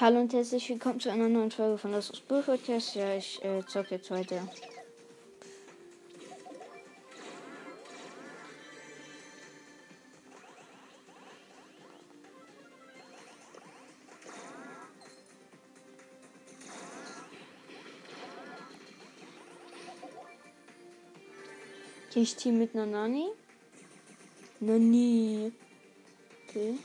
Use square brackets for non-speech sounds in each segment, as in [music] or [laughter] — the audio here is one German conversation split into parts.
Hallo und herzlich willkommen zu einer neuen Folge von das Podcast. Ja, ich äh, zocke jetzt weiter. Okay, ich team mit einer Nani. Nani. Okay.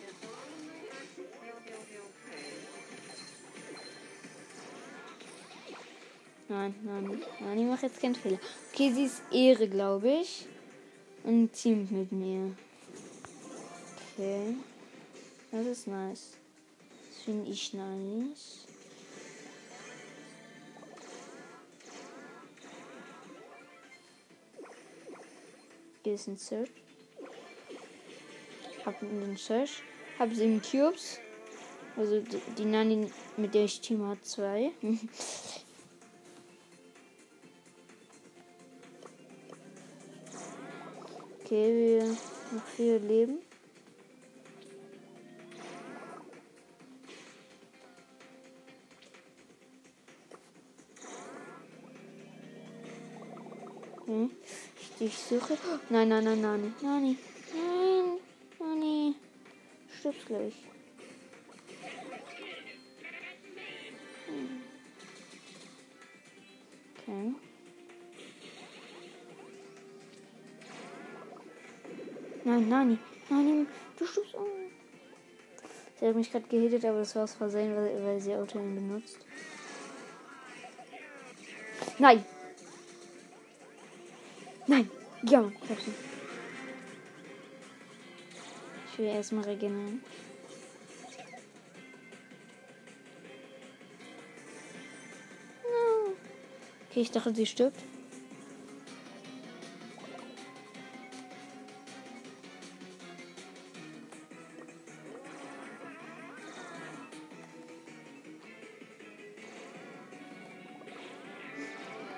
Nein, nein, nein, ich mache jetzt keinen Fehler. Okay, sie ist Ehre, glaube ich. Und teamt mit mir. Okay. Das ist nice. Das finde ich nice. Hier ist ein Search. Hab einen Search. Hab sieben Cubes. Also die, Nani, mit der ich Team hat, zwei. [laughs] Okay, wir noch vier Leben. Hm. Ich, ich suche. Nein, nein, nein, nein. Nein, nein, nein. Stirbst gleich. Hm. Okay. Nein, Nani. Nani, du stirbst. Oh. Sie hat mich gerade gehittet, aber das war aus Versehen, weil, weil sie Auto benutzt. Nein! Nein! Ja, ich hab sie. Ich will erstmal regenerieren. Okay, ich dachte, sie stirbt.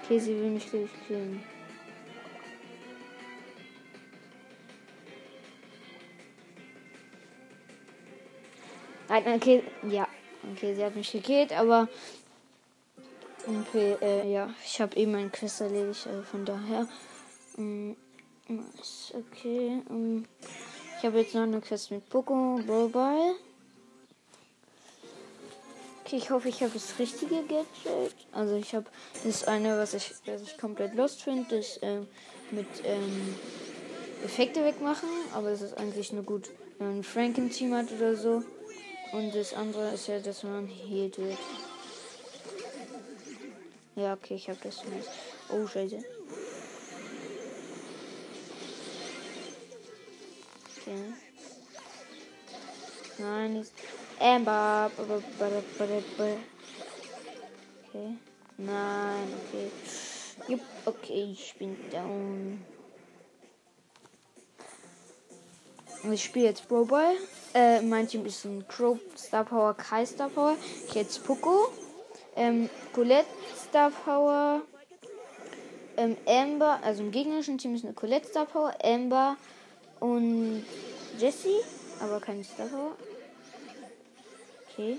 Okay, sie will mich gleich. Nein, okay, ja. Okay, sie hat mich gekillt, aber. Okay, äh, ja. Ich habe eben meinen Quest erledigt, also von daher. Ähm, okay. Ähm, ich habe jetzt noch eine Quest mit Poco, Ball. Okay, ich hoffe, ich habe das richtige Gadget. Also ich habe das eine, was ich, was ich komplett lost finde, das ähm, mit ähm, Effekte wegmachen. Aber es ist eigentlich nur gut, wenn man Frank im Team hat oder so. Und das andere ist ja, dass man healed wird. Ja, okay, ich habe das nicht. Oh, scheiße. Okay. Nein, ist. Amber. Okay. Nein, okay. Jupp, okay, ich bin down. Ich spiele jetzt Bro Ball. Äh, mein Team ist ein Crow Star Power, Kai Star Power. Ich jetzt Poco. Ähm, Colette Star Power. Ähm, Amber, also im gegnerischen Team ist eine Colette Star Power, Amber und Jessie, aber keine Star Power. Okay.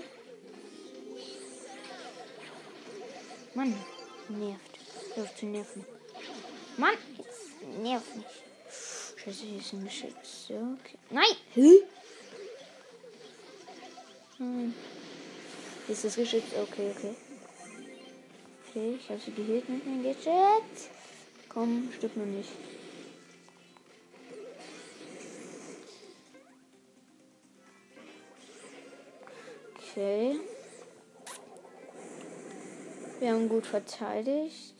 Mann, nervt. Hör zu nerven. Mann, jetzt nervt mich. Scheiße, hier ist ein Geschütz. Okay. Nein! Hä? Hier ist das Geschütz. Okay, okay. Okay, ich habe sie geheilt mit meinem Gadget. Komm, stimmt nur nicht. Okay. Wir haben gut verteidigt.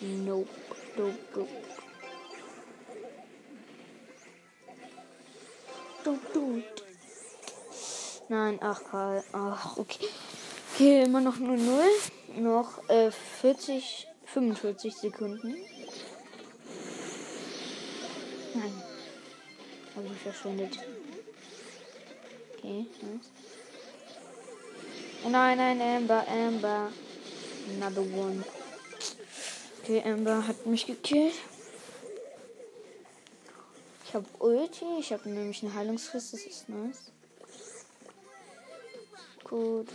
Nope. Nope. Nope. Nein, ach Karl. Ach, okay. Okay, immer noch nur 0. Noch äh, 40, 45 Sekunden. Nein. Habe ich verschwendet. Okay, nice. Nein, nein, Amber, Amber. Another one. Okay, Amber hat mich gekillt. Ich habe Ulti. Ich habe nämlich eine Heilungsfrist. Das ist nice. gut.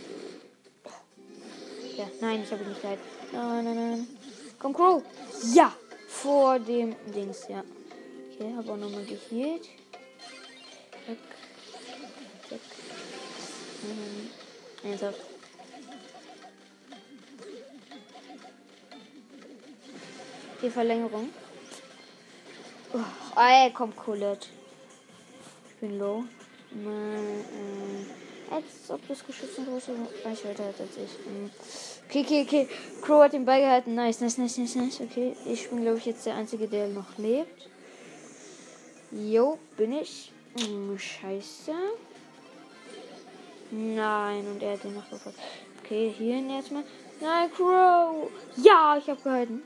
Ja, nein, ich habe nicht geheilt. Nein, nein, nein. Komm, Crow. Ja, vor dem Dings, ja. Okay, habe auch nochmal geheilt. Zack. Zack. Mhm. Ernsthaft. Die Verlängerung. Oh, ey, komm, Colette. Ich bin low. Mal, äh, als ob das Geschütz eine große Reichweite hat als ich. Mhm. Okay, okay, okay. Crow hat den Ball gehalten. Nice, nice, nice, nice, nice. Okay, ich bin, glaube ich, jetzt der Einzige, der noch lebt. Jo, bin ich. Hm, scheiße. Nein, und er hat den noch sofort. Okay, hier hin erstmal. Nein, Crow. Ja, ich habe gehalten.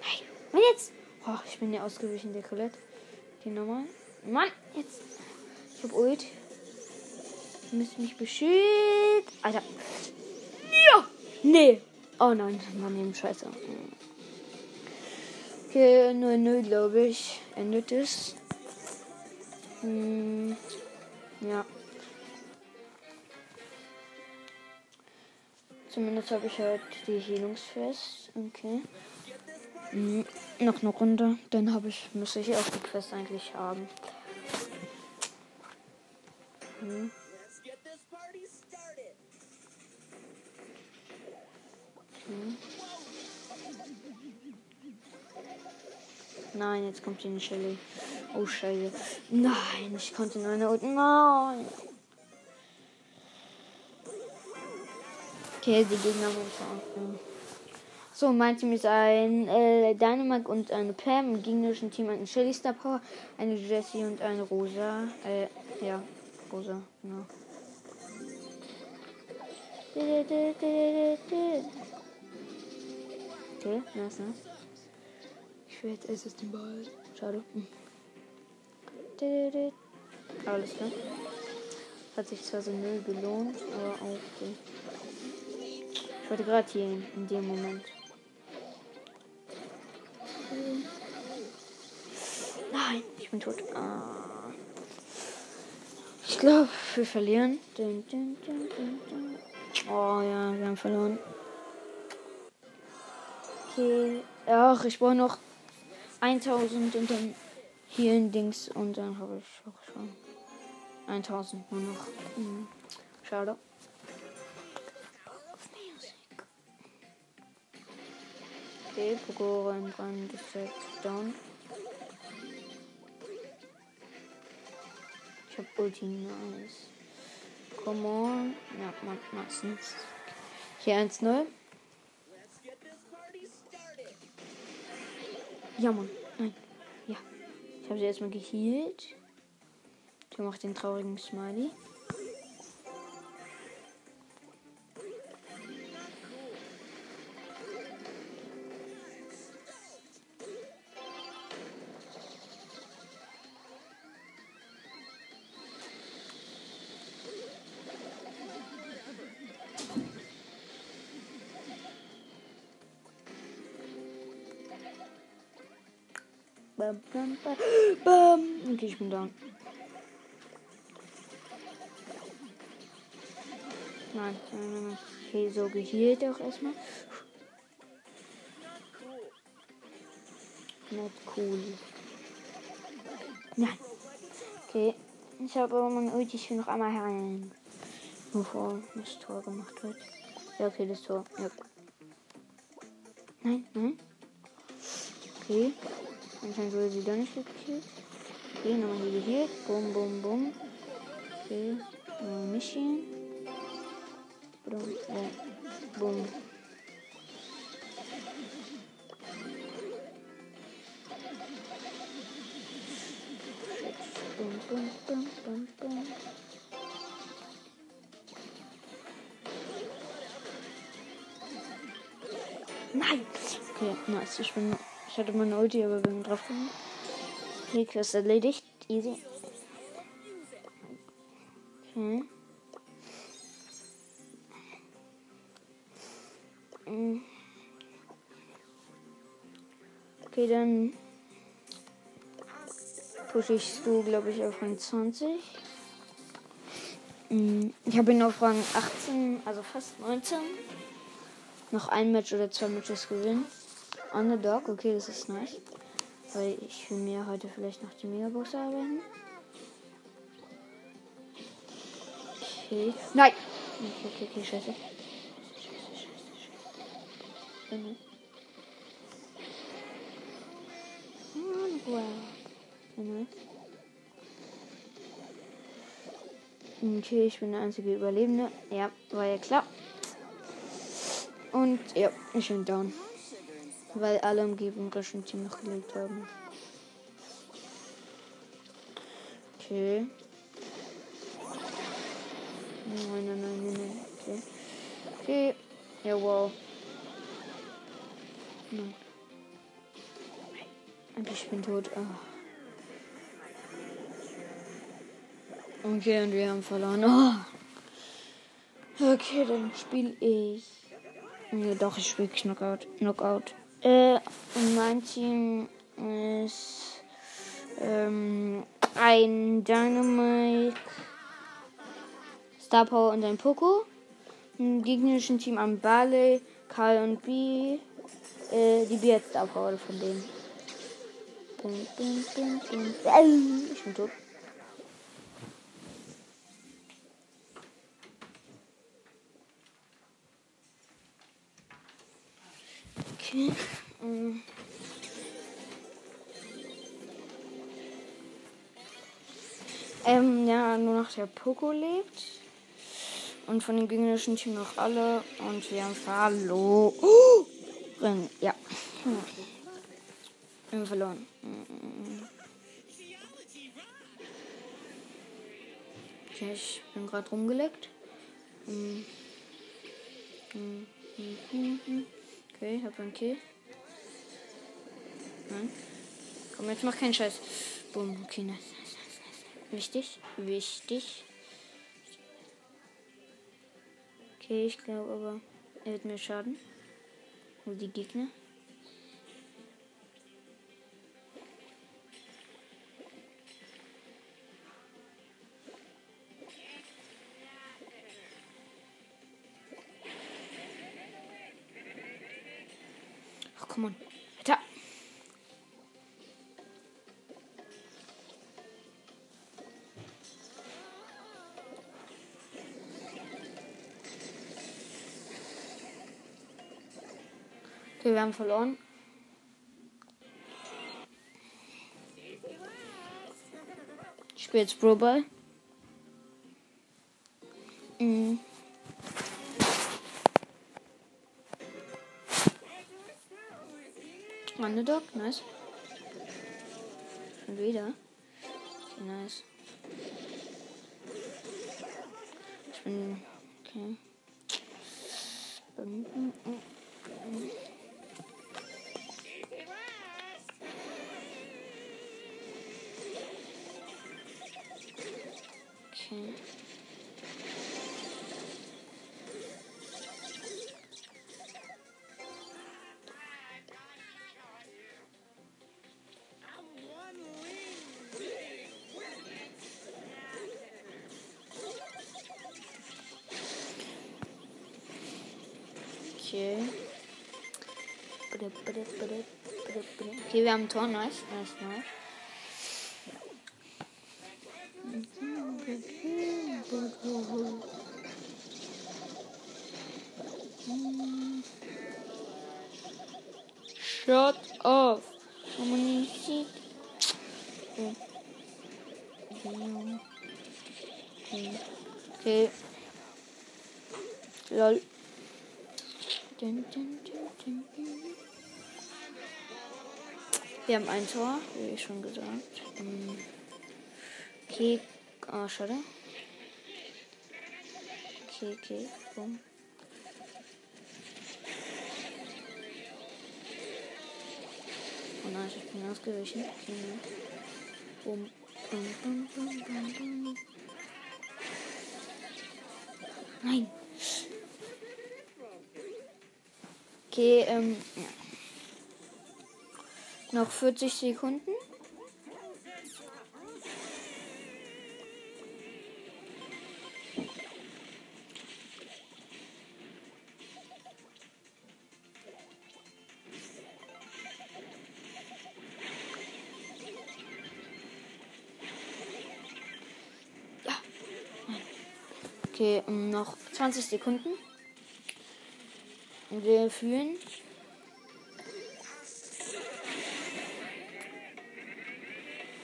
Nein, und jetzt. Oh, ich bin ja ausgewichen, der Colette. Okay, nochmal. Mann, jetzt. Ich hab Ult. Ihr müsst mich beschützen. Alter. Ja! Nee. Oh nein, Mann, eben scheiße. Okay, 0-0, glaube ich. Endet es. Hm, ja. Zumindest habe ich halt die Heilungsfest. Okay. Hm, noch eine Runde. Dann habe ich, muss ich auch die Quest eigentlich haben. Hm. Hm. Nein, jetzt kommt die Shelly. Oh, Shelly. Nein, ich konnte nur eine. Nein. Okay, die Gegner wurden So, mein Team ist ein äh, Dynamite und eine Pam. Im gegnerischen Team ein Shelly Star Power, eine Jessie und eine Rosa. Äh, ja, Rosa, genau. Okay, nice, nice. Jetzt erst den Ball. Schade. Hm. Alles klar. Hat sich zwar so null gelohnt, aber auch okay. Ich wollte gerade hier in, in dem Moment. Nein, ich bin tot. Ah. Ich glaube, wir verlieren. Oh ja, wir haben verloren. Okay. Ach, ich brauche noch 1000 und dann hier ein Dings und dann habe ich auch schon 1000 nur noch. Hm. Schade. Okay, rein, das ist down. Ich hab Ulti, nice. Come on. Ja, meistens. Hier 1-0. Ja, Mann. Nein. Ja. Ich habe sie erstmal geheilt. Ich mache den traurigen Smiley. Bam. Okay, ich bin down. Nein, nein, nein. Okay, so geheilt auch erstmal. Not cool. Nein. Okay. Ich habe aber mein Ulti, ich will noch einmal herein. Bevor das Tor gemacht wird. Ja, okay, das Tor. Ja. Nein, nein. Okay. Anscheinend wurde sie doch nicht gekillt. Okay, nochmal hier geheilt. Bum, bum, bum. Okay. Nochmal Mission. Bum, bum, bum. Bum, bum, bum, bum. Nein! Okay, nice. Ich bin ich hatte meine Ulti, aber bin drauf gekommen. Okay, Quest erledigt. Easy. Okay. Mm. Okay, dann pushe ich Stu, glaube ich, auf Rang 20. Mm, Ich habe ihn auf Rang 18, also fast 19. Noch ein Match oder zwei Matches gewinnen. Underdog, okay, das ist nice. Weil ich will mir heute vielleicht noch die Megabox arbeiten. Okay. Nein! Okay, okay, okay, scheiße. Mhm. Wow. Mhm. Okay, ich bin der einzige Überlebende. Ja, war ja klar. Und ja, ich bin down. Weil alle im gegnerischen Team noch gelebt haben. Okay. Nein, nein, nein, nein, nein. Okay. Okay. Ja, wow. Nein. Ich bin tot. Ah. Okay, und wir haben verloren. Oh. Okay, dann spiele ich. Ne, doch, ich spiele Knockout. Knockout. Äh, und mein Team ist ähm, ein Dynamite, Star Power und ein Poco. Im gegnerischen Team am Barley, Karl und B. Äh, die B hat Star Power von denen. Bum, bum, bum, Ich bin tot. Der Poco lebt. Und von dem gegnerischen Team noch alle. Und wir haben verloren. Oh! Ja. Wir haben verloren. Okay, ich bin gerade rumgeleckt. Okay, hab ein Kill. Nein. Komm, jetzt mach keinen Scheiß. Boom, okay, nice. Wichtig, wichtig. Okay, ich glaube aber, er wird mir schaden. Nur die Gegner. Okay, wir haben verloren. Ich spiele jetzt Pro Ball. Mhm. Underdog, nice. Schon wieder. Okay, nice. Ich bin. Okay. Okay. Okay, wir haben ein Tor, nice, nice, nice. Shut off. Kommunisiert. Okay. Lol. Dun, dun, dun. Wir haben ein Tor, wie ich schon gesagt. Ähm, Okay. Ah, schade. Okay, okay. Boom. Oh nein, ich bin ausgewichen. Okay, ne. Boom. Bum, bum, bum, bum. Nein. Okay, ähm, ja. Noch 40 Sekunden. Okay, ähm, noch 20 Sekunden. Wir fühlen.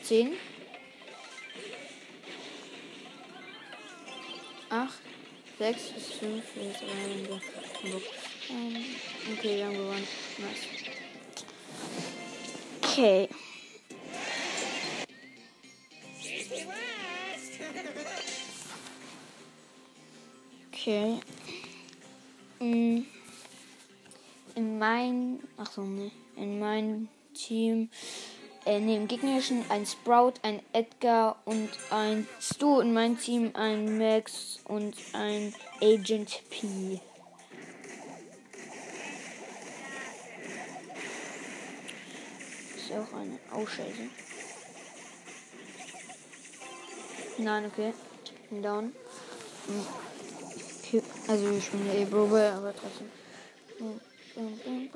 Zehn. Acht. Sechs bis fünf. Jetzt. Ähm, okay, wir haben gewonnen. Nice. Okay. Okay. Mm. In mein. Ach so, ne. In mein Team. Äh, ne, im gegnerischen ein Sprout, ein Edgar und ein Stu. In meinem Team ein Max und ein Agent P. Ist auch eine. Oh. Nein, okay. Down. Hm. Also ich bin eh Probe, aber trotzdem. Okay.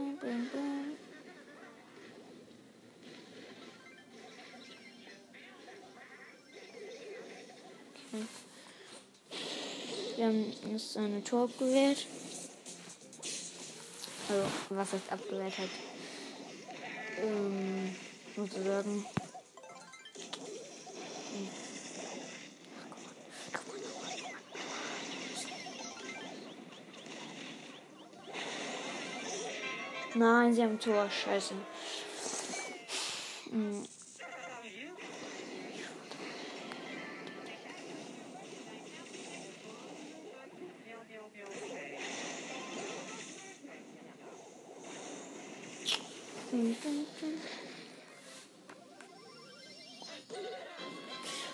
Wir haben jetzt eine Tor abgewehrt. Also, was heißt abgewehrt hat? Ähm, sozusagen. Nein, sie haben Tor. Scheiße. Hm.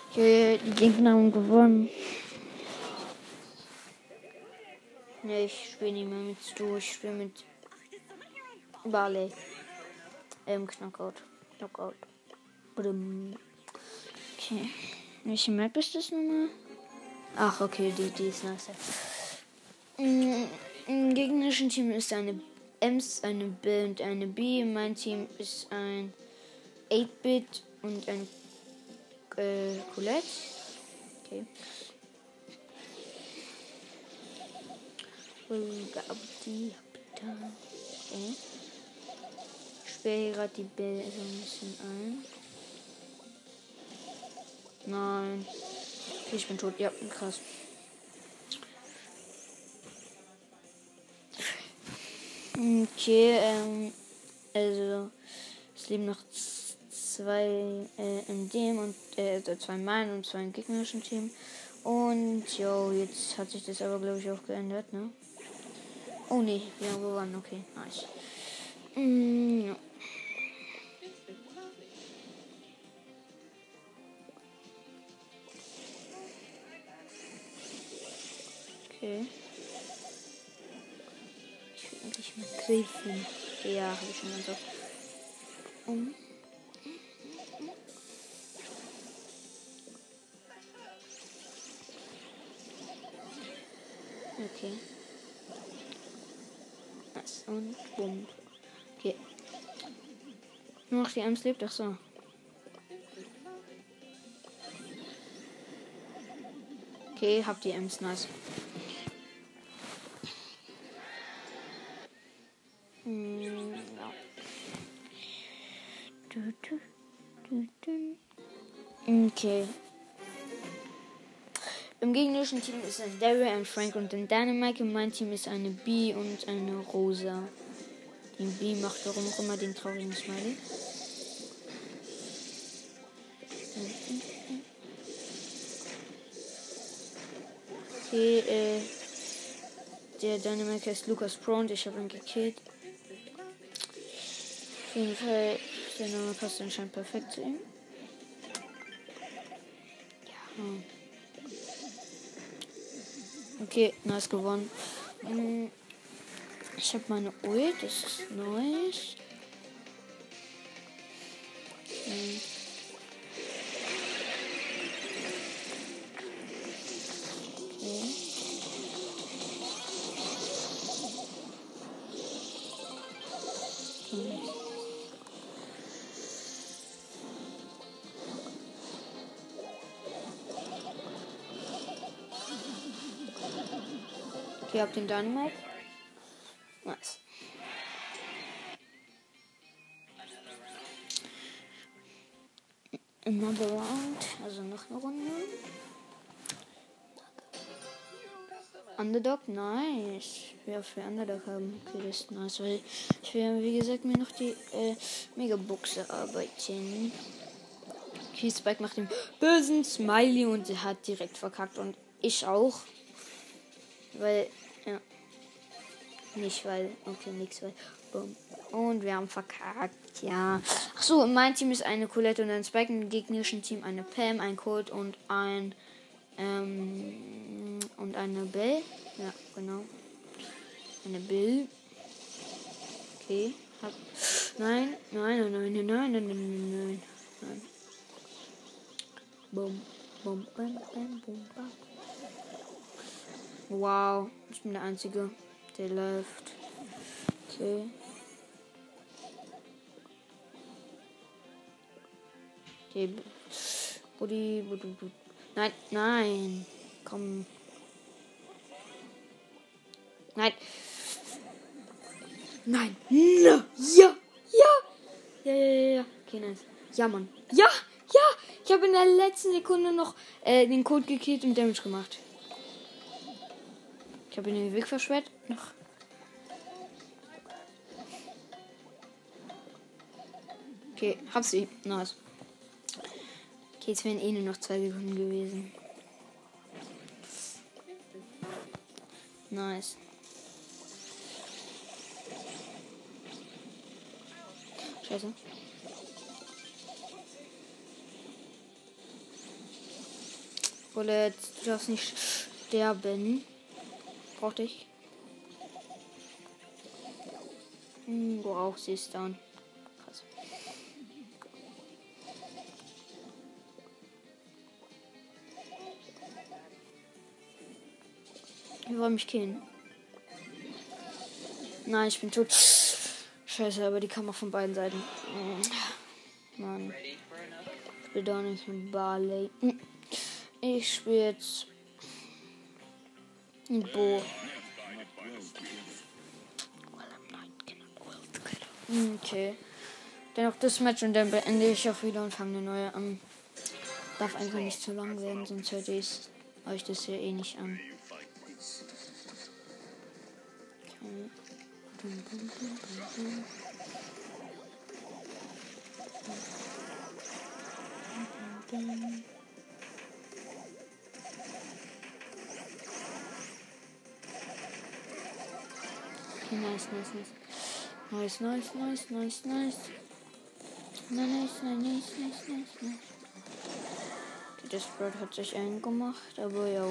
Okay, die Gegner haben gewonnen. Ne, ich spiele nicht mehr mit Stu, ich spiele mit Barley. Ähm, Knockout. Knockout. Brum. Okay. Welche Map ist das nochmal? Ach, okay, die, die ist nice. Mm, Im gegnerischen Team ist eine Ems, eine B und eine B. Mein Team ist ein 8-Bit und ein äh, Colette. Okay. Okay hier gerade die Bälle so ein bisschen ein. Nein. Ich bin tot. Ja, krass. Okay, ähm, also es leben noch zwei äh, in dem und äh, zwei in und zwei im gegnerischen Team. Und jo, jetzt hat sich das aber glaube ich auch geändert, ne? Oh ne, wir haben gewonnen, okay, nice. Okay. Ich will eigentlich mal greifen. Ja, habe ich schon mal so. Um. Okay. Was und bumm. Okay. Nur noch die Ems lebt, ach so. Okay, habt die Ems, nice. Okay. Im gegnerischen Team ist ein Daryl, ein Frank und ein Dynamite. Und mein Team ist eine B und eine Rosa. Die B macht warum auch immer den traurigen Smiley. Okay, äh, der Dynamite ist Lucas Pro und ich habe ihn gekillt. Auf jeden Fall, der Name passt anscheinend perfekt zu ihm. Hm. Okay, nice gewonnen. Hm. Ich habe meine Ult, das ist neu. Hm. Okay. Den Dynamite. Another round, also noch eine Runde. Underdog, nice. Ja, für Underdog haben. Okay, das ist nice, weil ich will, wie gesagt, mir noch die äh, Megabox erarbeiten. Okay, Spike macht den bösen Smiley und er hat direkt verkackt und ich auch. Weil, ja. Nicht weil, okay, nix, weil. Boom. Und wir haben verkackt, ja. Ach so, in meinem Team ist eine Colette und ein Spike. Im gegnerischen Team eine Pam, ein Colt und ein, ähm, und eine Bell. Ja, genau. Eine Bill. Okay. Hab, nein, nein, nein, nein, nein, nein, nein, nein, nein, nein. Bum, bum, bum, bum, bum, bum. Wow, ich bin der Einzige, der läuft. Okay. Okay. Buddy, Buddy, Buddy. Nein, nein. Komm. Nein. Nein. Ja. Ja. Ja, ja, ja, ja. Okay, nice. Ja, Mann. Ja. Ja. Ich habe in der letzten Sekunde noch äh, den Code gekillt und Damage gemacht. Ich habe ihn den Weg verschwert. Noch. Okay, hab sie. Nice. Okay, jetzt wären eh nur noch zwei Sekunden gewesen. Nice. Scheiße. Bullet, du darfst nicht sterben. Brauch dich. Hm, wow, sie ist down. Wollen mich killen. Nein, ich bin tot. Scheiße, aber die kam auch von beiden Seiten. Mann. Ich will doch nicht mit Barley. Ich spiele jetzt ein Bo. Okay. Dann noch das Match und dann beende ich auch wieder und fange eine neue an. Darf einfach nicht zu lang werden, sonst hört ich euch das hier eh nicht an. Okay. Nice, nice, nice. Nice, nice, nice, nice, nice. Nice, nice, nice, nice, nice, nice. Das Bird hat sich eingemacht, aber ja,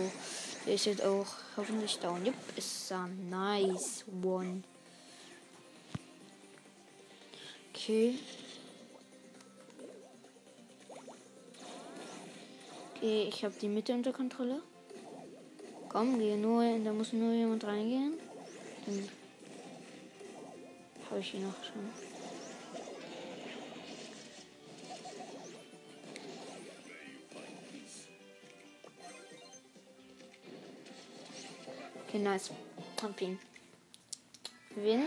der ist jetzt auch hoffentlich down. Yep, ist ein nice one. Okay. Okay, ich habe die Mitte unter Kontrolle. Komm, gehe nur, da muss nur jemand reingehen. Dann habe ich ihn noch schon. Okay, nice. Pumping. Win.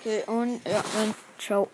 Okay, und ja, und uh, ciao.